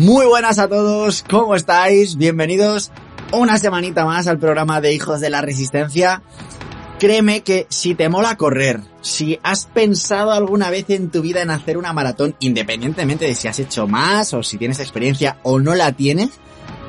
Muy buenas a todos, ¿cómo estáis? Bienvenidos una semanita más al programa de Hijos de la Resistencia. Créeme que si te mola correr, si has pensado alguna vez en tu vida en hacer una maratón, independientemente de si has hecho más o si tienes experiencia o no la tienes,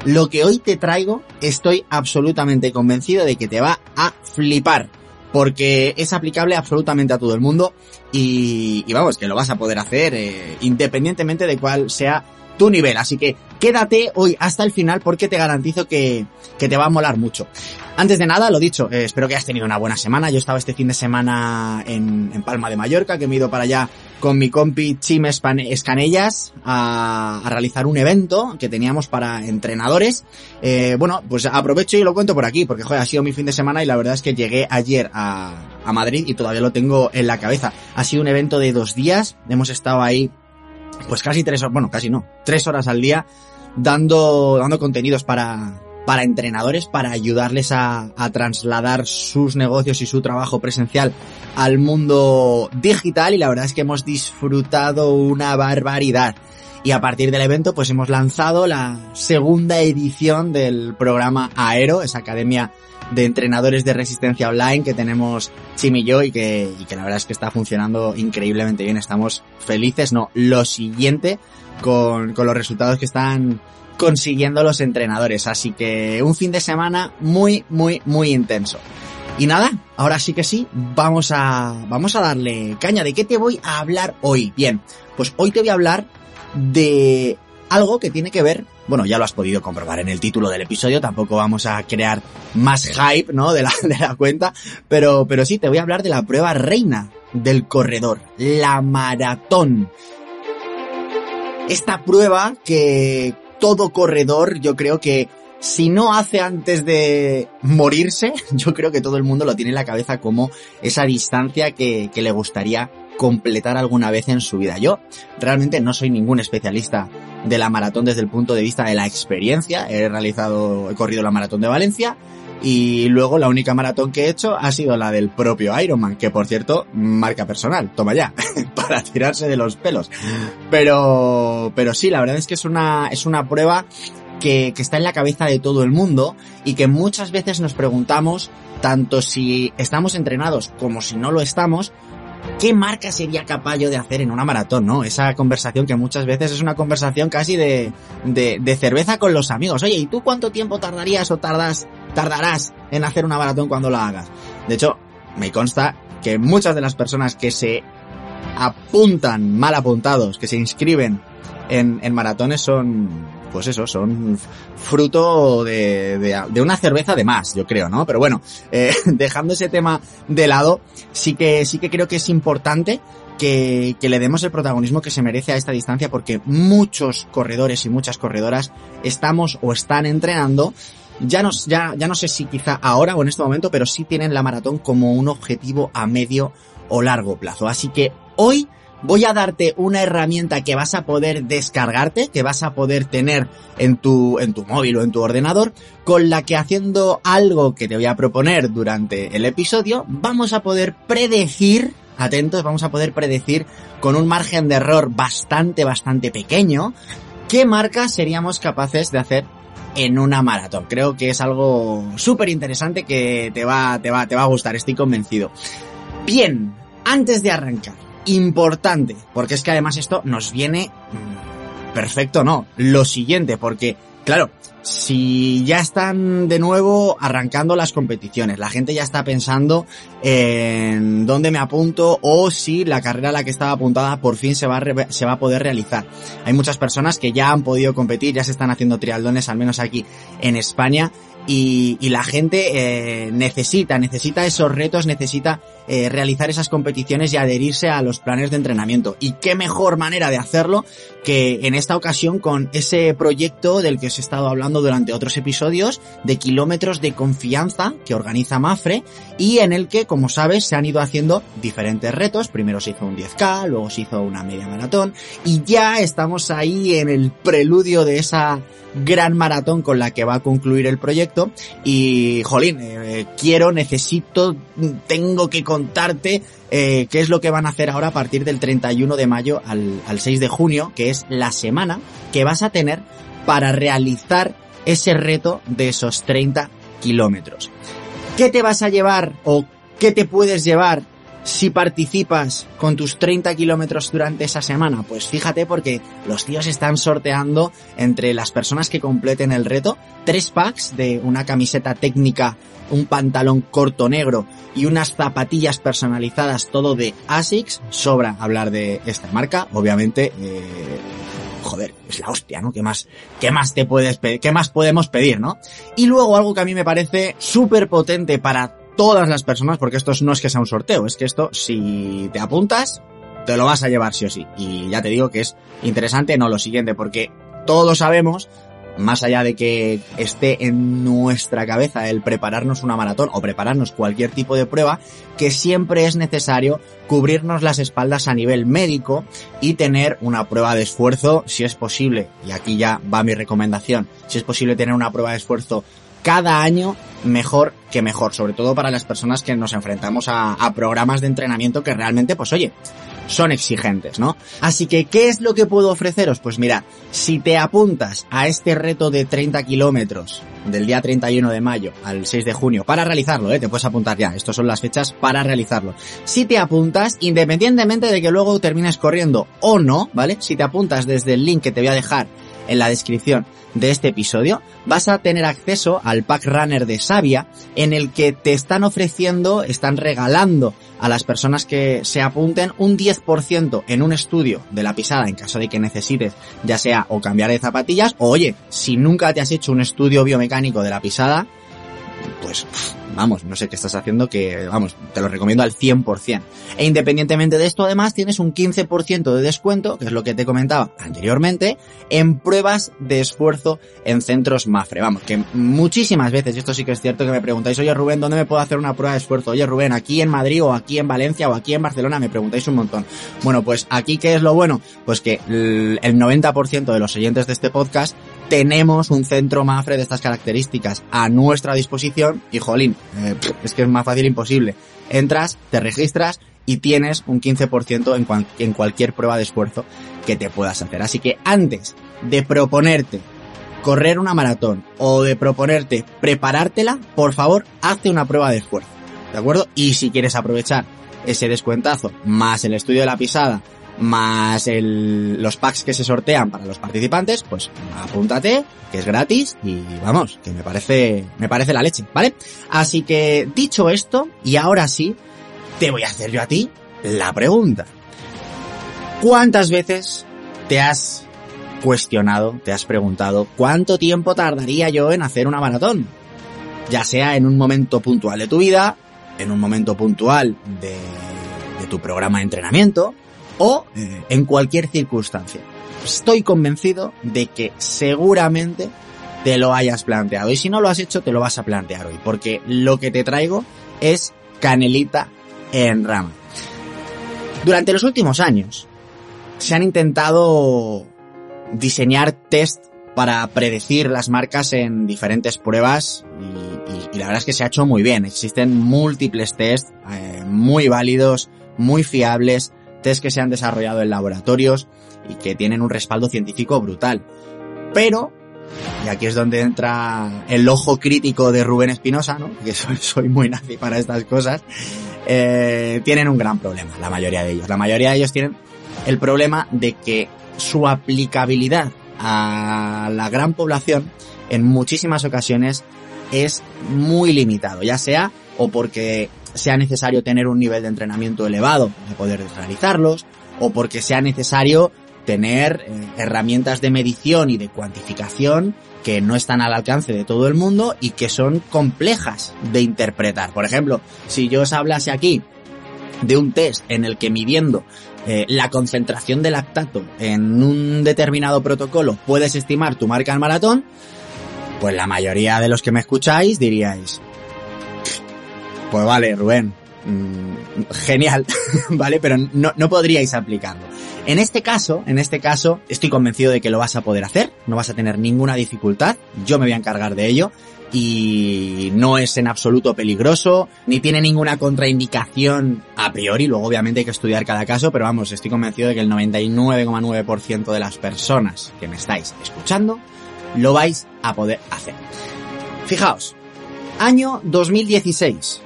lo que hoy te traigo estoy absolutamente convencido de que te va a flipar. Porque es aplicable absolutamente a todo el mundo y, vamos, que lo vas a poder hacer eh, independientemente de cuál sea tu nivel. Así que quédate hoy hasta el final porque te garantizo que, que te va a molar mucho. Antes de nada, lo dicho, eh, espero que hayas tenido una buena semana. Yo estaba este fin de semana en, en Palma de Mallorca, que me he ido para allá con mi compi Chim Escanellas a, a, realizar un evento que teníamos para entrenadores. Eh, bueno, pues aprovecho y lo cuento por aquí, porque joder, ha sido mi fin de semana y la verdad es que llegué ayer a, a Madrid y todavía lo tengo en la cabeza. Ha sido un evento de dos días, hemos estado ahí pues casi tres horas, bueno, casi no, tres horas al día dando, dando contenidos para, para entrenadores, para ayudarles a, a, trasladar sus negocios y su trabajo presencial al mundo digital y la verdad es que hemos disfrutado una barbaridad. Y a partir del evento pues hemos lanzado la segunda edición del programa Aero, esa academia de entrenadores de resistencia online que tenemos Chim y yo y que, y que la verdad es que está funcionando increíblemente bien. Estamos felices, no, lo siguiente con, con los resultados que están consiguiendo los entrenadores. Así que un fin de semana muy, muy, muy intenso. Y nada, ahora sí que sí, vamos a, vamos a darle caña. ¿De qué te voy a hablar hoy? Bien, pues hoy te voy a hablar de algo que tiene que ver, bueno, ya lo has podido comprobar en el título del episodio, tampoco vamos a crear más hype, ¿no? De la, de la cuenta, pero, pero sí, te voy a hablar de la prueba reina del corredor, la maratón. Esta prueba que todo corredor, yo creo que si no hace antes de morirse, yo creo que todo el mundo lo tiene en la cabeza como esa distancia que, que le gustaría completar alguna vez en su vida. Yo realmente no soy ningún especialista de la maratón desde el punto de vista de la experiencia. He realizado, he corrido la maratón de Valencia y luego la única maratón que he hecho ha sido la del propio Ironman, que por cierto, marca personal, toma ya, para tirarse de los pelos. Pero, pero sí, la verdad es que es una, es una prueba que, que está en la cabeza de todo el mundo y que muchas veces nos preguntamos, tanto si estamos entrenados como si no lo estamos, ¿qué marca sería capaz yo de hacer en una maratón, no? Esa conversación que muchas veces es una conversación casi de, de, cerveza con los amigos. Oye, ¿y tú cuánto tiempo tardarías o tardas, tardarás en hacer una maratón cuando la hagas? De hecho, me consta que muchas de las personas que se apuntan mal apuntados, que se inscriben en, en maratones son, pues eso, son fruto de, de, una cerveza de más, yo creo, ¿no? Pero bueno, eh, dejando ese tema de lado, sí que, sí que creo que es importante que, que, le demos el protagonismo que se merece a esta distancia porque muchos corredores y muchas corredoras estamos o están entrenando ya no, ya, ya no sé si quizá ahora o en este momento, pero sí tienen la maratón como un objetivo a medio o largo plazo. Así que hoy voy a darte una herramienta que vas a poder descargarte, que vas a poder tener en tu, en tu móvil o en tu ordenador, con la que haciendo algo que te voy a proponer durante el episodio, vamos a poder predecir, atentos, vamos a poder predecir con un margen de error bastante, bastante pequeño, qué marcas seríamos capaces de hacer en una maratón. Creo que es algo súper interesante que te va, te va, te va a gustar, estoy convencido. Bien, antes de arrancar, importante, porque es que además esto nos viene perfecto, no, lo siguiente, porque claro, si ya están de nuevo arrancando las competiciones, la gente ya está pensando en dónde me apunto o si la carrera a la que estaba apuntada por fin se va a, se va a poder realizar. Hay muchas personas que ya han podido competir, ya se están haciendo trialdones, al menos aquí en España, y, y la gente eh, necesita, necesita esos retos, necesita eh, realizar esas competiciones y adherirse a los planes de entrenamiento. Y qué mejor manera de hacerlo que en esta ocasión con ese proyecto del que os he estado hablando durante otros episodios de kilómetros de confianza que organiza Mafre y en el que, como sabes, se han ido haciendo diferentes retos. Primero se hizo un 10K, luego se hizo una media maratón y ya estamos ahí en el preludio de esa gran maratón con la que va a concluir el proyecto y jolín, eh, quiero, necesito, tengo que contarte eh, qué es lo que van a hacer ahora a partir del 31 de mayo al, al 6 de junio, que es la semana que vas a tener para realizar ese reto de esos 30 kilómetros. ¿Qué te vas a llevar o qué te puedes llevar si participas con tus 30 kilómetros durante esa semana? Pues fíjate porque los tíos están sorteando entre las personas que completen el reto tres packs de una camiseta técnica, un pantalón corto negro y unas zapatillas personalizadas todo de ASICS. Sobra hablar de esta marca, obviamente. Eh, joder, es la hostia, ¿no? ¿Qué más, qué más te puedes pedir? ¿Qué más podemos pedir, no? Y luego algo que a mí me parece súper potente para todas las personas, porque esto no es que sea un sorteo, es que esto, si te apuntas, te lo vas a llevar sí o sí. Y ya te digo que es interesante, no lo siguiente, porque todos sabemos, más allá de que esté en nuestra cabeza el prepararnos una maratón o prepararnos cualquier tipo de prueba, que siempre es necesario cubrirnos las espaldas a nivel médico y tener una prueba de esfuerzo, si es posible, y aquí ya va mi recomendación, si es posible tener una prueba de esfuerzo cada año mejor que mejor, sobre todo para las personas que nos enfrentamos a, programas de entrenamiento que realmente, pues oye, son exigentes, ¿no? Así que, ¿qué es lo que puedo ofreceros? Pues mira, si te apuntas a este reto de 30 kilómetros del día 31 de mayo al 6 de junio para realizarlo, ¿eh? Te puedes apuntar ya, estas son las fechas para realizarlo. Si te apuntas, independientemente de que luego termines corriendo o no, ¿vale? Si te apuntas desde el link que te voy a dejar en la descripción de este episodio, vas a tener acceso al pack runner de Savia en el que te están ofreciendo, están regalando a las personas que se apunten un 10% en un estudio de la pisada en caso de que necesites ya sea o cambiar de zapatillas o oye, si nunca te has hecho un estudio biomecánico de la pisada, pues vamos, no sé qué estás haciendo que, vamos, te lo recomiendo al 100%. E independientemente de esto, además, tienes un 15% de descuento, que es lo que te comentaba anteriormente, en pruebas de esfuerzo en centros Mafre. Vamos, que muchísimas veces, y esto sí que es cierto que me preguntáis, oye Rubén, ¿dónde me puedo hacer una prueba de esfuerzo? Oye Rubén, aquí en Madrid o aquí en Valencia o aquí en Barcelona, me preguntáis un montón. Bueno, pues aquí, ¿qué es lo bueno? Pues que el 90% de los oyentes de este podcast tenemos un centro Mafre de estas características a nuestra disposición y jolín, eh, es que es más fácil imposible. Entras, te registras y tienes un 15% en, cual, en cualquier prueba de esfuerzo que te puedas hacer. Así que antes de proponerte correr una maratón o de proponerte preparártela, por favor, hazte una prueba de esfuerzo. ¿De acuerdo? Y si quieres aprovechar ese descuentazo más el estudio de la pisada más el, los packs que se sortean para los participantes, pues apúntate, que es gratis y vamos, que me parece, me parece la leche, ¿vale? Así que dicho esto, y ahora sí, te voy a hacer yo a ti la pregunta. ¿Cuántas veces te has cuestionado, te has preguntado cuánto tiempo tardaría yo en hacer una maratón? Ya sea en un momento puntual de tu vida, en un momento puntual de, de tu programa de entrenamiento, o en cualquier circunstancia. Estoy convencido de que seguramente te lo hayas planteado y si no lo has hecho te lo vas a plantear hoy porque lo que te traigo es canelita en rama. Durante los últimos años se han intentado diseñar test para predecir las marcas en diferentes pruebas y, y, y, la verdad es que se ha hecho muy bien. Existen múltiples test eh, muy válidos, muy fiables, test que se han desarrollado en laboratorios y que tienen un respaldo científico brutal. Pero, y aquí es donde entra el ojo crítico de Rubén Espinosa, ¿no? Que soy, muy nazi para estas cosas, eh, tienen un gran problema, la mayoría de ellos. La mayoría de ellos tienen el problema de que su aplicabilidad a la gran población en muchísimas ocasiones es muy limitado, ya sea o porque sea necesario tener un nivel de entrenamiento elevado para poder realizarlos, o porque sea necesario tener eh, herramientas de medición y de cuantificación que no están al alcance de todo el mundo y que son complejas de interpretar. Por ejemplo, si yo os hablase aquí de un test en el que midiendo eh, la concentración de lactato en un determinado protocolo puedes estimar tu marca al maratón, pues la mayoría de los que me escucháis diríais, pues vale, Rubén, mm, genial, ¿vale? Pero no, no podríais aplicarlo. En este caso, en este caso, estoy convencido de que lo vas a poder hacer, no vas a tener ninguna dificultad, yo me voy a encargar de ello y no es en absoluto peligroso, ni tiene ninguna contraindicación a priori, luego obviamente hay que estudiar cada caso, pero vamos, estoy convencido de que el 99,9% de las personas que me estáis escuchando lo vais a poder hacer. Fijaos, año 2016,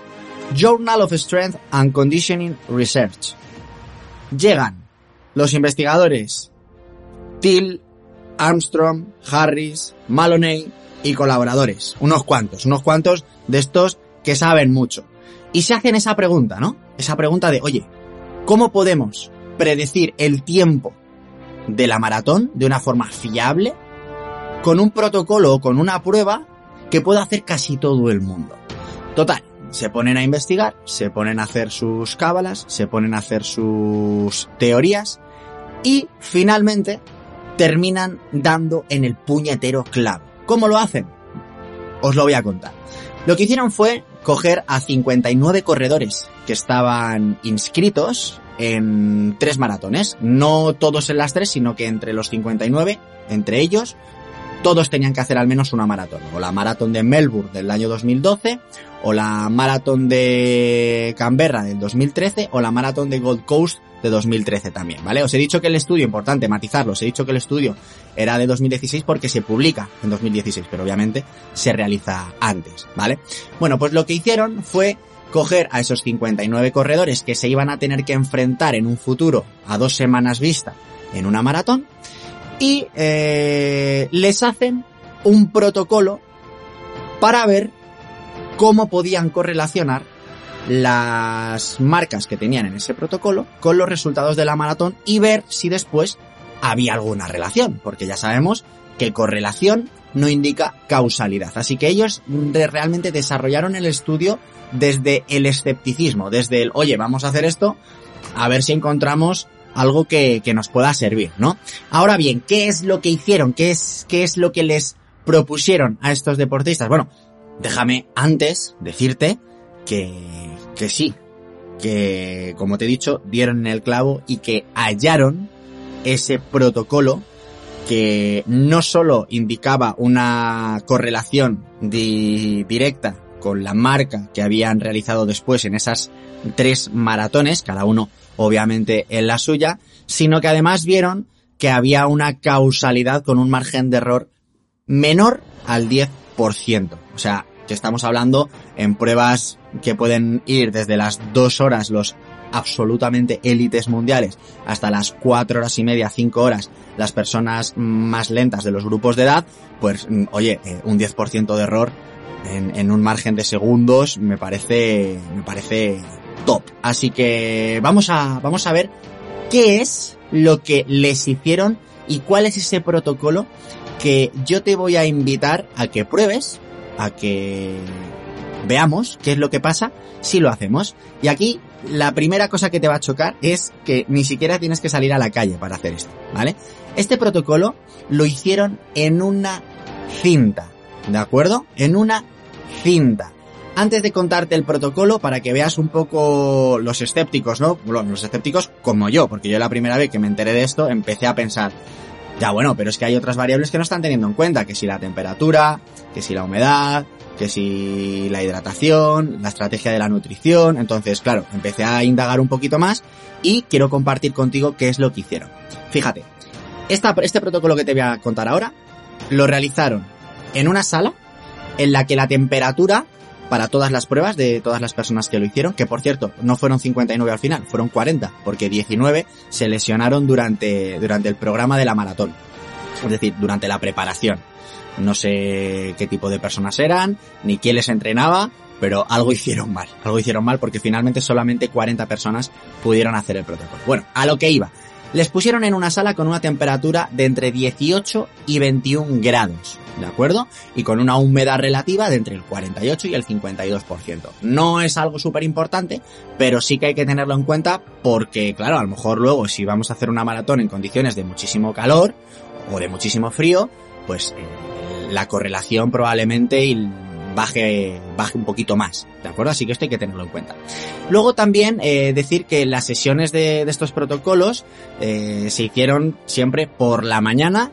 Journal of Strength and Conditioning Research. Llegan los investigadores Till, Armstrong, Harris, Maloney y colaboradores. Unos cuantos, unos cuantos de estos que saben mucho. Y se hacen esa pregunta, ¿no? Esa pregunta de, oye, ¿cómo podemos predecir el tiempo de la maratón de una forma fiable con un protocolo o con una prueba que pueda hacer casi todo el mundo? Total, se ponen a investigar, se ponen a hacer sus cábalas, se ponen a hacer sus teorías y finalmente terminan dando en el puñetero clavo. ¿Cómo lo hacen? Os lo voy a contar. Lo que hicieron fue coger a 59 corredores que estaban inscritos en tres maratones. No todos en las tres, sino que entre los 59, entre ellos, todos tenían que hacer al menos una maratón. O la maratón de Melbourne del año 2012, o la maratón de Canberra del 2013, o la maratón de Gold Coast de 2013 también, ¿vale? Os he dicho que el estudio, importante matizarlo, os he dicho que el estudio era de 2016 porque se publica en 2016, pero obviamente se realiza antes, ¿vale? Bueno, pues lo que hicieron fue coger a esos 59 corredores que se iban a tener que enfrentar en un futuro a dos semanas vista en una maratón y eh, les hacen un protocolo para ver cómo podían correlacionar las marcas que tenían en ese protocolo con los resultados de la maratón y ver si después había alguna relación, porque ya sabemos que correlación no indica causalidad. Así que ellos realmente desarrollaron el estudio desde el escepticismo, desde el, oye, vamos a hacer esto, a ver si encontramos algo que, que nos pueda servir, ¿no? Ahora bien, ¿qué es lo que hicieron? ¿Qué es, qué es lo que les propusieron a estos deportistas? Bueno, déjame antes decirte que que sí, que como te he dicho, dieron el clavo y que hallaron ese protocolo que no solo indicaba una correlación directa con la marca que habían realizado después en esas tres maratones, cada uno obviamente en la suya, sino que además vieron que había una causalidad con un margen de error menor al 10%. O sea, que estamos hablando en pruebas que pueden ir desde las dos horas los absolutamente élites mundiales hasta las cuatro horas y media, cinco horas las personas más lentas de los grupos de edad, pues mm, oye, eh, un 10% de error en, en, un margen de segundos me parece, me parece top. Así que vamos a, vamos a ver qué es lo que les hicieron y cuál es ese protocolo que yo te voy a invitar a que pruebes a que veamos qué es lo que pasa si lo hacemos. Y aquí la primera cosa que te va a chocar es que ni siquiera tienes que salir a la calle para hacer esto, ¿vale? Este protocolo lo hicieron en una cinta, ¿de acuerdo? En una cinta. Antes de contarte el protocolo, para que veas un poco los escépticos, ¿no? Bueno, los escépticos como yo, porque yo la primera vez que me enteré de esto empecé a pensar, ya bueno, pero es que hay otras variables que no están teniendo en cuenta, que si la temperatura, que si la humedad, que si la hidratación, la estrategia de la nutrición. Entonces, claro, empecé a indagar un poquito más y quiero compartir contigo qué es lo que hicieron. Fíjate, este protocolo que te voy a contar ahora lo realizaron en una sala en la que la temperatura para todas las pruebas de todas las personas que lo hicieron, que por cierto, no fueron 59 al final, fueron 40, porque 19 se lesionaron durante, durante el programa de la maratón. Es decir, durante la preparación. No sé qué tipo de personas eran, ni quién les entrenaba, pero algo hicieron mal. Algo hicieron mal porque finalmente solamente 40 personas pudieron hacer el protocolo. Bueno, a lo que iba. Les pusieron en una sala con una temperatura de entre 18 y 21 grados, ¿de acuerdo? Y con una humedad relativa de entre el 48 y el 52%. No es algo súper importante, pero sí que hay que tenerlo en cuenta porque, claro, a lo mejor luego si vamos a hacer una maratón en condiciones de muchísimo calor o de muchísimo frío, pues eh, la correlación probablemente baje, baje un poquito más, ¿de acuerdo? Así que esto hay que tenerlo en cuenta. Luego también eh, decir que las sesiones de, estos protocolos eh, se hicieron siempre por la mañana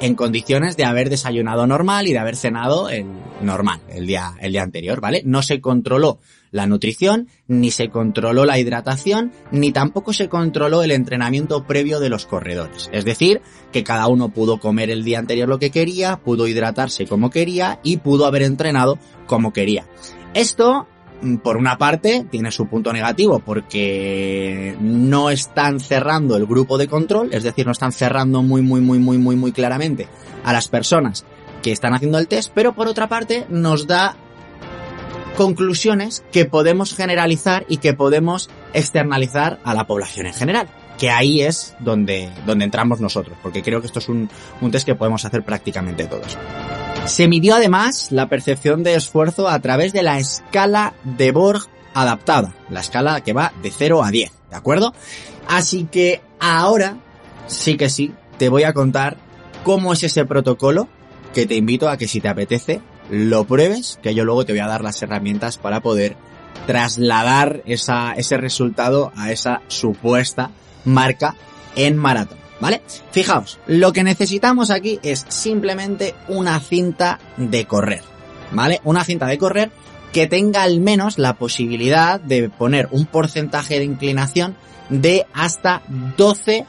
en condiciones de haber desayunado normal y de haber cenado el normal el día, el día anterior, ¿vale? No se controló la nutrición, ni se controló la hidratación, ni tampoco se controló el entrenamiento previo de los corredores. Es decir, que cada uno pudo comer el día anterior lo que quería, pudo hidratarse como quería y pudo haber entrenado como quería. Esto mm, por una parte, tiene su punto negativo porque no están cerrando el grupo de control, es decir, no están cerrando muy, muy, muy, muy, muy, muy claramente a las personas que están haciendo el test, pero por otra parte nos da conclusiones que podemos generalizar y que podemos externalizar a la población en general que ahí es donde, donde entramos nosotros, porque creo que esto es un, un test que podemos hacer prácticamente todos. Se midió además la percepción de esfuerzo a través de la escala de Borg adaptada, la escala que va de 0 a 10, ¿de acuerdo? Así que ahora sí que sí, te voy a contar cómo es ese protocolo que te invito a que si te apetece lo pruebes, que yo luego te voy a dar las herramientas para poder trasladar esa, ese resultado a esa supuesta marca en maratón, ¿vale? Fijaos, lo que necesitamos aquí es simplemente una cinta de correr, ¿vale? Una cinta de correr que tenga al menos la posibilidad de poner un porcentaje de inclinación de hasta 12%.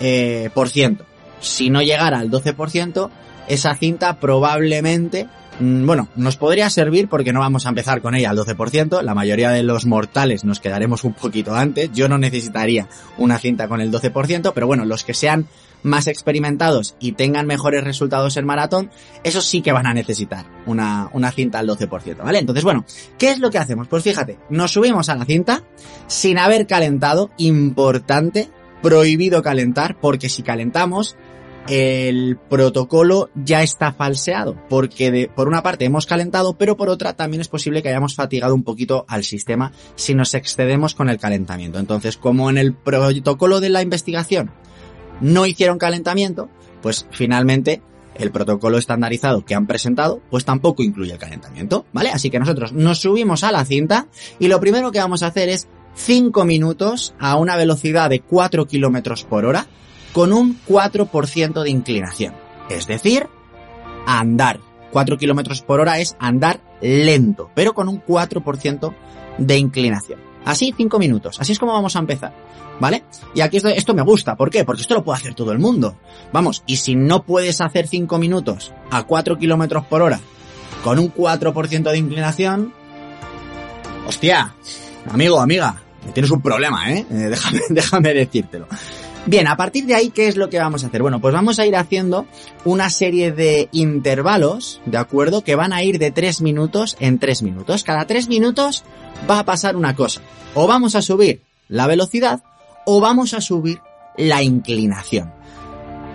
Eh, por ciento. Si no llegara al 12%, esa cinta probablemente bueno, nos podría servir porque no vamos a empezar con ella al 12%, la mayoría de los mortales nos quedaremos un poquito antes, yo no necesitaría una cinta con el 12%, pero bueno, los que sean más experimentados y tengan mejores resultados en maratón, esos sí que van a necesitar una, una cinta al 12%, ¿vale? Entonces, bueno, ¿qué es lo que hacemos? Pues fíjate, nos subimos a la cinta sin haber calentado, importante, prohibido calentar, porque si calentamos, el protocolo ya está falseado, porque de, por una parte hemos calentado, pero por otra también es posible que hayamos fatigado un poquito al sistema si nos excedemos con el calentamiento. Entonces, como en el protocolo de la investigación no hicieron calentamiento, pues finalmente el protocolo estandarizado que han presentado, pues tampoco incluye el calentamiento, ¿vale? Así que nosotros nos subimos a la cinta y lo primero que vamos a hacer es 5 minutos a una velocidad de 4 kilómetros por hora con un 4% de inclinación. Es decir, andar. 4 kilómetros por hora es andar lento, pero con un 4% de inclinación. Así 5 minutos. Así es como vamos a empezar. ¿Vale? Y aquí esto, esto me gusta. ¿Por qué? Porque esto lo puede hacer todo el mundo. Vamos, y si no puedes hacer 5 minutos a 4 kilómetros por hora con un 4% de inclinación, hostia, amigo, amiga, tienes un problema, ¿eh? eh déjame, déjame decírtelo. Bien, a partir de ahí, ¿qué es lo que vamos a hacer? Bueno, pues vamos a ir haciendo una serie de intervalos, ¿de acuerdo? Que van a ir de 3 minutos en 3 minutos. Cada 3 minutos va a pasar una cosa. O vamos a subir la velocidad o vamos a subir la inclinación.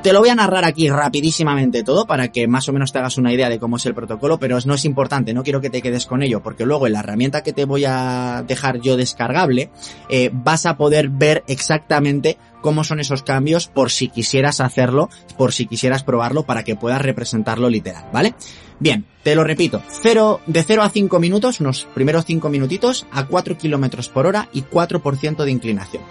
Te lo voy a narrar aquí rapidísimamente todo para que más o menos te hagas una idea de cómo es el protocolo, pero no es importante, no quiero que te quedes con ello, porque luego en la herramienta que te voy a dejar yo descargable, eh, vas a poder ver exactamente cómo son esos cambios por si quisieras hacerlo, por si quisieras probarlo para que puedas representarlo literal, ¿vale? Bien, te lo repito, de 0 a 5 minutos, unos primeros 5 minutitos, a 4 kilómetros por hora y 4% de inclinación.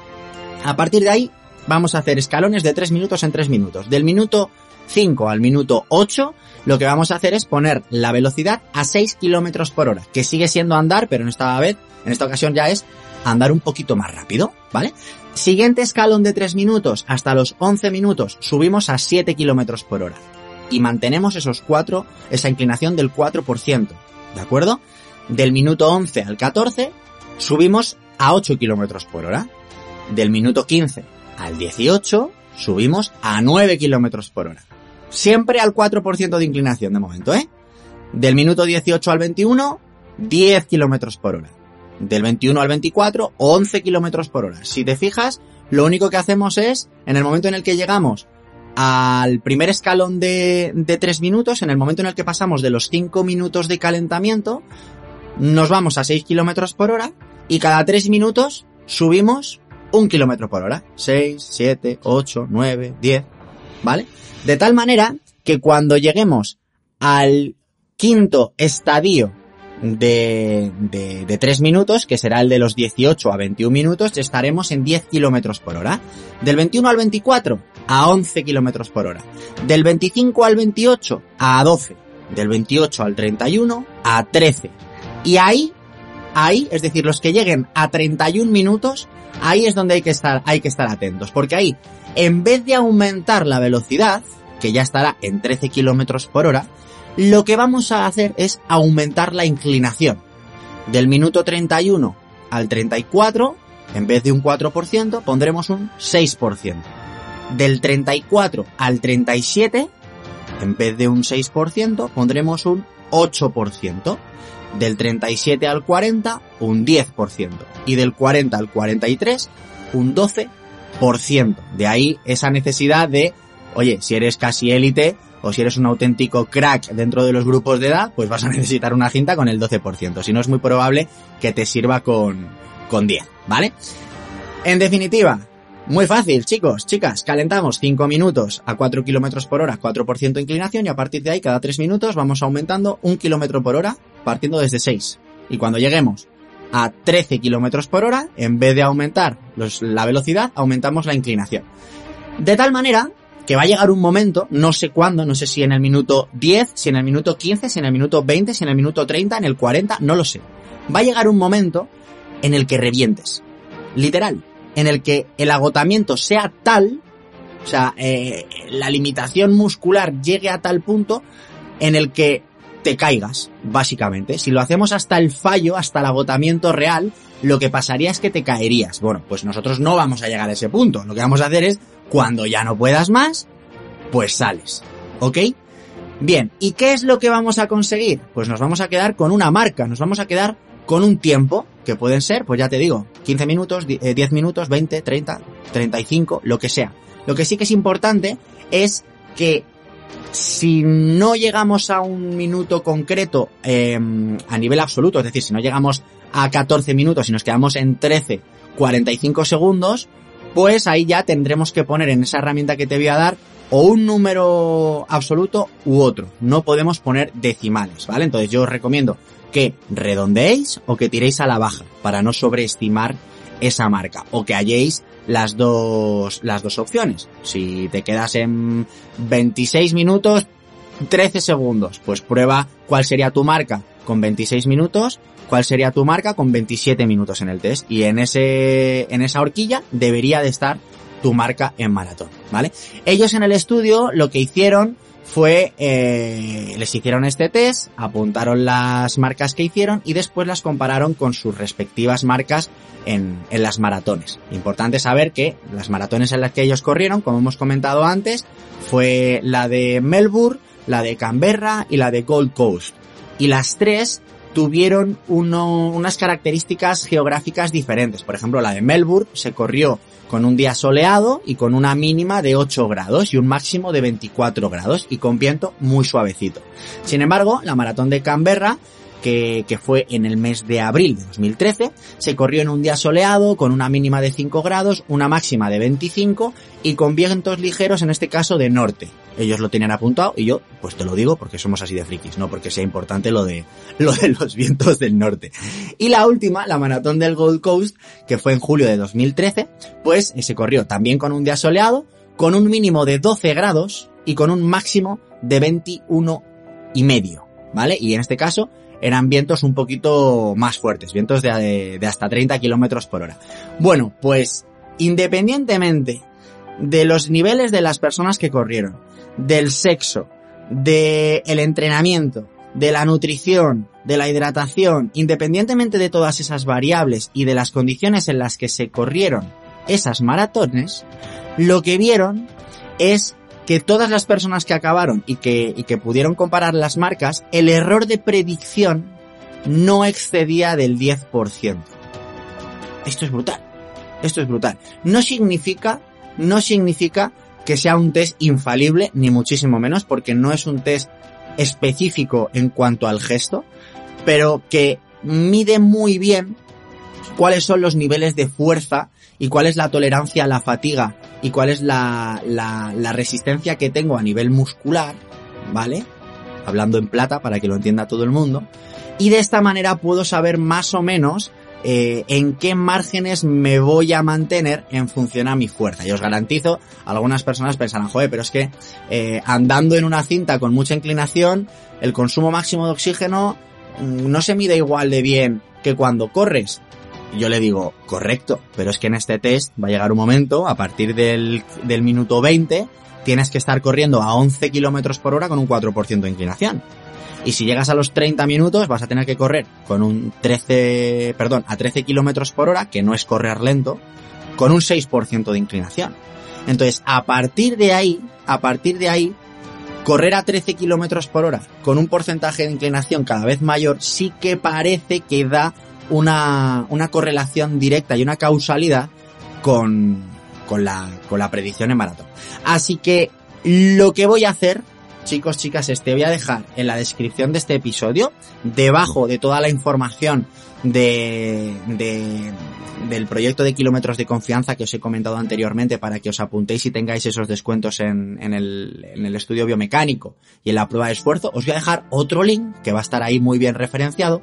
A partir de ahí, vamos a hacer escalones de 3 minutos en 3 minutos. Del minuto 5 al minuto 8, lo que vamos a hacer es poner la velocidad a 6 kilómetros por hora, que sigue siendo andar, pero en esta vez, en esta ocasión ya es andar un poquito más rápido, ¿vale? Siguiente escalón de 3 minutos hasta los 11 minutos, subimos a 7 kilómetros por hora. Y mantenemos esos 4, esa inclinación del 4%, ¿de acuerdo? Del minuto 11 al 14, subimos a 8 kilómetros por hora. Del minuto 15 al 18 subimos a 9 kilómetros por hora. Siempre al 4% de inclinación de momento, ¿eh? Del minuto 18 al 21, 10 kilómetros por hora. Del 21 al 24, 11 kilómetros por hora. Si te fijas, lo único que hacemos es, en el momento en el que llegamos al primer escalón de, de 3 minutos, en el momento en el que pasamos de los 5 minutos de calentamiento, nos vamos a 6 kilómetros por hora y cada 3 minutos subimos un kilómetro por hora. 6, 7, 8, 9, 10, ¿vale? De tal manera que cuando lleguemos al quinto estadio de, de, de 3 minutos, que será el de los 18 a 21 minutos, estaremos en 10 kilómetros por hora. Del 21 al 24 a 11 kilómetros por hora. Del 25 al 28 a 12. Del 28 al 31 a 13. Y ahí, ahí, es decir, los que lleguen a 31 minutos, ahí es donde hay que estar, hay que estar atentos. Porque ahí, en vez de aumentar la velocidad, que ya estará en 13 kilómetros por hora, lo que vamos a hacer es aumentar la inclinación. Del minuto 31 al 34, en vez de un 4%, pondremos un 6%. Del 34 al 37, en vez de un 6%, pondremos un 8%. Del 37 al 40, un 10%. Y del 40 al 43, un 12%. De ahí esa necesidad de, oye, si eres casi élite, o si eres un auténtico crack dentro de los grupos de edad, pues vas a necesitar una cinta con el 12%. Si no es muy probable que te sirva con, con 10, ¿vale? En definitiva, muy fácil, chicos, chicas, calentamos 5 minutos a 4 kilómetros por hora, 4% de inclinación y a partir de ahí cada 3 minutos vamos aumentando 1 kilómetro por hora partiendo desde 6. Y cuando lleguemos a 13 kilómetros por hora, en vez de aumentar la velocidad, aumentamos la inclinación. De tal manera que va a llegar un momento, no sé cuándo, no sé si en el minuto 10, si en el minuto 15, si en el minuto 20, si en el minuto 30, en el 40, no lo sé. Va a llegar un momento en el que revientes. Literal. En el que el agotamiento sea tal, o sea, eh, la limitación muscular llegue a tal punto en el que te caigas, básicamente. Si lo hacemos hasta el fallo, hasta el agotamiento real, lo que pasaría es que te caerías. Bueno, pues nosotros no vamos a llegar a ese punto. Lo que vamos a hacer es cuando ya no puedas más, pues sales. ¿Ok? Bien, ¿y qué es lo que vamos a conseguir? Pues nos vamos a quedar con una marca, nos vamos a quedar con un tiempo, que pueden ser, pues ya te digo, 15 minutos, 10 eh, minutos, 20, 30, 35, lo que sea. Lo que sí que es importante es que si no llegamos a un minuto concreto eh, a nivel absoluto, es decir, si no llegamos a 14 minutos y nos quedamos en 13, 45 segundos, pues ahí ya tendremos que poner en esa herramienta que te voy a dar o un número absoluto u otro. No podemos poner decimales, ¿vale? Entonces yo os recomiendo que redondeéis o que tiréis a la baja para no sobreestimar esa marca o que halléis las dos, las dos opciones. Si te quedas en 26 minutos, 13 segundos, pues prueba cuál sería tu marca con 26 minutos cuál sería tu marca con 27 minutos en el test. Y en ese, en esa horquilla debería de estar tu marca en maratón, ¿vale? Ellos en el estudio lo que hicieron fue, eh, les hicieron este test, apuntaron las marcas que hicieron y después las compararon con sus respectivas marcas en, en las maratones. Importante saber que las maratones en las que ellos corrieron, como hemos comentado antes, fue la de Melbourne, la de Canberra y la de Gold Coast. Y las tres tuvieron uno, unas características geográficas diferentes. Por ejemplo, la de Melbourne se corrió con un día soleado y con una mínima de 8 grados y un máximo de 24 grados y con viento muy suavecito. Sin embargo, la maratón de Canberra que, que, fue en el mes de abril de 2013. Se corrió en un día soleado, con una mínima de 5 grados, una máxima de 25 y con vientos ligeros, en este caso de norte. Ellos lo tenían apuntado y yo, pues te lo digo porque somos así de frikis, no porque sea importante lo de, lo de los vientos del norte. Y la última, la maratón del Gold Coast, que fue en julio de 2013, pues se corrió también con un día soleado, con un mínimo de 12 grados y con un máximo de 21 y medio, ¿vale? Y en este caso eran vientos un poquito más fuertes, vientos de, de hasta 30 kilómetros por hora. Bueno, pues independientemente de los niveles de las personas que corrieron, del sexo, del el entrenamiento, de la nutrición, de la hidratación, independientemente de todas esas variables y de las condiciones en las que se corrieron esas maratones, lo que vieron es que todas las personas que acabaron y que, y que pudieron comparar las marcas, el error de predicción no excedía del 10%. Esto es brutal. Esto es brutal. No significa, no significa que sea un test infalible, ni muchísimo menos, porque no es un test específico en cuanto al gesto, pero que mide muy bien cuáles son los niveles de fuerza y cuál es la tolerancia a la fatiga y cuál es la, la, la resistencia que tengo a nivel muscular, ¿vale? Hablando en plata para que lo entienda todo el mundo. Y de esta manera puedo saber más o menos eh, en qué márgenes me voy a mantener en función a mi fuerza. Y os garantizo, algunas personas pensarán, joder, pero es que eh, andando en una cinta con mucha inclinación, el consumo máximo de oxígeno mm, no se mide igual de bien que cuando corres. Yo le digo, correcto, pero es que en este test va a llegar un momento, a partir del, del minuto 20, tienes que estar corriendo a 11 kilómetros por hora con un 4% de inclinación. Y si llegas a los 30 minutos vas a tener que correr con un 13, perdón, a 13 kilómetros por hora, que no es correr lento, con un 6% de inclinación. Entonces, a partir de ahí, a partir de ahí, correr a 13 kilómetros por hora con un porcentaje de inclinación cada vez mayor sí que parece que da una, una correlación directa y una causalidad con, con la, con la predicción en maratón. Así que lo que voy a hacer chicos, chicas, este voy a dejar en la descripción de este episodio, debajo de toda la información de, de, del proyecto de kilómetros de confianza que os he comentado anteriormente para que os apuntéis y tengáis esos descuentos en, en, el, en el estudio biomecánico y en la prueba de esfuerzo, os voy a dejar otro link que va a estar ahí muy bien referenciado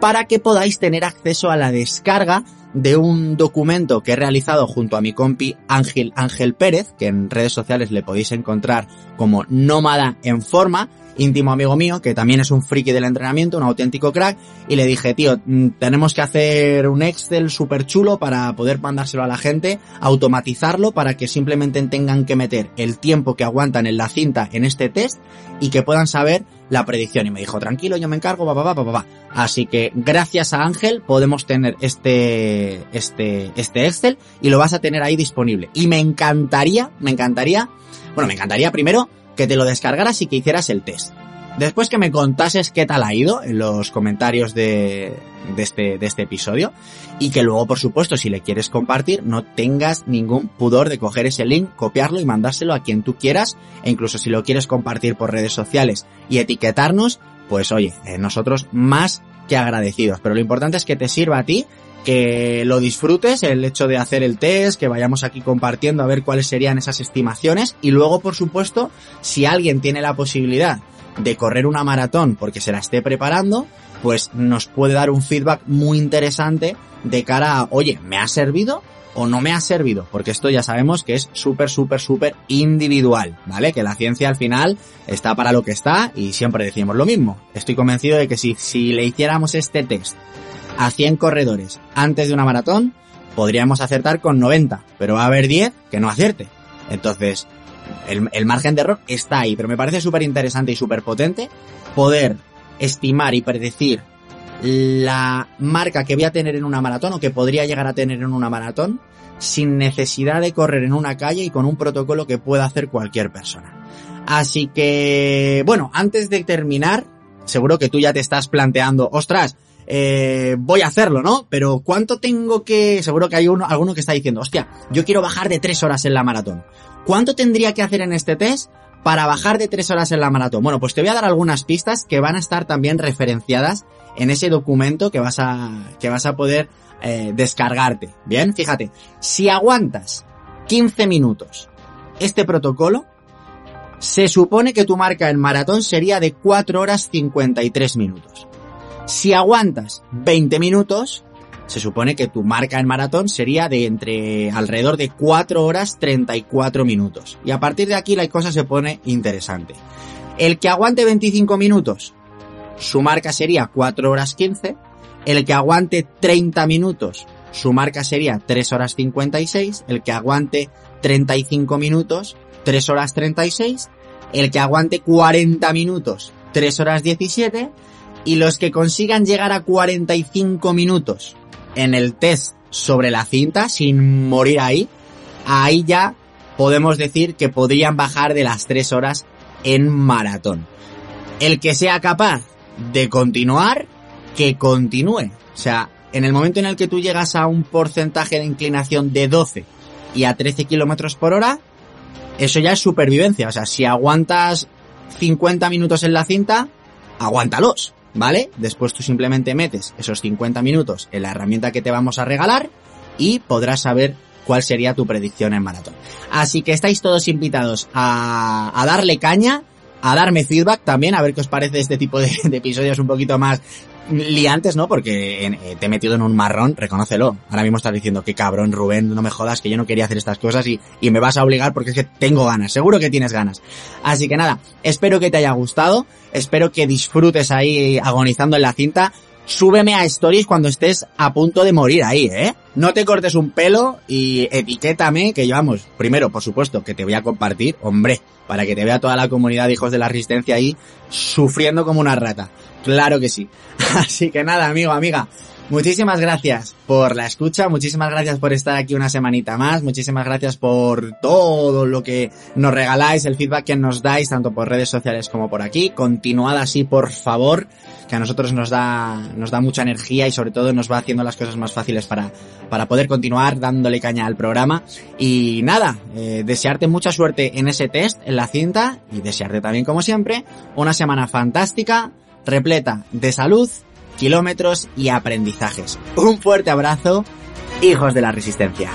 para que podáis tener acceso a la descarga de un documento que he realizado junto a mi compi Ángel Ángel Pérez, que en redes sociales le podéis encontrar como Nómada en Forma, íntimo amigo mío, que también es un friki del entrenamiento, un auténtico crack, y le dije, tío, mm, tenemos que hacer un Excel súper chulo para poder mandárselo a la gente, automatizarlo para que simplemente tengan que meter el tiempo que aguantan en la cinta en este test y que puedan saber la predicción. Y me dijo, tranquilo, yo me encargo, va, va, va. Así que gracias a Ángel podemos tener este, este, este Excel y lo vas a tener ahí disponible. Y me encantaría, me encantaría, bueno, me encantaría primero que te lo descargaras y que hicieras el test. Después que me contases qué tal ha ido en los comentarios de, de, este, de este episodio y que luego, por supuesto, si le quieres compartir, no tengas ningún pudor de coger ese link, copiarlo y mandárselo a quien tú quieras e incluso si lo quieres compartir por redes sociales y etiquetarnos, pues oye, eh, nosotros más que agradecidos. Pero lo importante es que te sirva a ti que lo disfrutes, el hecho de hacer el test, que vayamos aquí compartiendo a ver cuáles serían esas estimaciones y luego, por supuesto, si alguien tiene la posibilidad de correr una maratón porque se la esté preparando, pues nos puede dar un feedback muy interesante de cara a, oye, ¿me ha servido? o no me ha servido, porque esto ya sabemos que es súper, súper, súper individual, ¿vale? Que la ciencia al final está para lo que está y siempre decimos lo mismo. Estoy convencido de que si, si le hiciéramos este test a 100 corredores antes de una maratón, podríamos acertar con 90, pero va a haber 10 que no acierte. Entonces, el, el margen de error está ahí, pero me parece súper interesante y súper potente poder estimar y predecir la marca que voy a tener en una maratón o que podría llegar a tener en una maratón sin necesidad de correr en una calle y con un protocolo que pueda hacer cualquier persona. Así que, bueno, antes de terminar, seguro que tú ya te estás planteando, ostras, eh, voy a hacerlo, ¿no? Pero ¿cuánto tengo que...? Seguro que hay uno, alguno que está diciendo, hostia, yo quiero bajar de tres horas en la maratón. ¿Cuánto tendría que hacer en este test para bajar de tres horas en la maratón? Bueno, pues te voy a dar algunas pistas que van a estar también referenciadas en ese documento que vas a, que vas a poder eh, descargarte. Bien, fíjate, si aguantas 15 minutos este protocolo, se supone que tu marca en maratón sería de 4 horas 53 minutos. Si aguantas 20 minutos, se supone que tu marca en maratón sería de entre alrededor de 4 horas 34 minutos. Y a partir de aquí la cosa se pone interesante. El que aguante 25 minutos, su marca sería 4 horas 15. El que aguante 30 minutos, su marca sería 3 horas 56. El que aguante 35 minutos, 3 horas 36. El que aguante 40 minutos, 3 horas 17 y los que consigan llegar a 45 minutos en el test sobre la cinta sin morir ahí, ahí ya podemos decir que podrían bajar de las 3 horas en maratón. El que sea capaz de continuar, que continúe. O sea, en el momento en el que tú llegas a un porcentaje de inclinación de 12 y a 13 kilómetros por hora, eso ya es supervivencia. O sea, si aguantas 50 minutos en la cinta, aguántalos, ¿vale? Después tú simplemente metes esos 50 minutos en la herramienta que te vamos a regalar y podrás saber cuál sería tu predicción en maratón. Así que estáis todos invitados a, a darle caña, a darme feedback también, a ver qué os parece este tipo de, de episodios un poquito más liantes, ¿no? Porque eh, te he metido en un marrón, reconócelo. Ahora mismo estás diciendo que cabrón, Rubén, no me jodas, que yo no quería hacer estas cosas y, y me vas a obligar porque es que tengo ganas, seguro que tienes ganas. Así que nada, espero que te haya gustado, espero que disfrutes ahí agonizando en la cinta. Súbeme a stories cuando estés a punto de morir ahí, ¿eh? No te cortes un pelo y etiquétame que llevamos, primero, por supuesto, que te voy a compartir, hombre, para que te vea toda la comunidad de hijos de la resistencia ahí sufriendo como una rata. Claro que sí. Así que nada, amigo, amiga. Muchísimas gracias por la escucha, muchísimas gracias por estar aquí una semanita más, muchísimas gracias por todo lo que nos regaláis, el feedback que nos dais, tanto por redes sociales como por aquí. Continuad así, por favor, que a nosotros nos da, nos da mucha energía y sobre todo nos va haciendo las cosas más fáciles para, para poder continuar dándole caña al programa. Y nada, eh, desearte mucha suerte en ese test, en la cinta, y desearte también, como siempre, una semana fantástica, repleta de salud, kilómetros y aprendizajes. Un fuerte abrazo, hijos de la resistencia.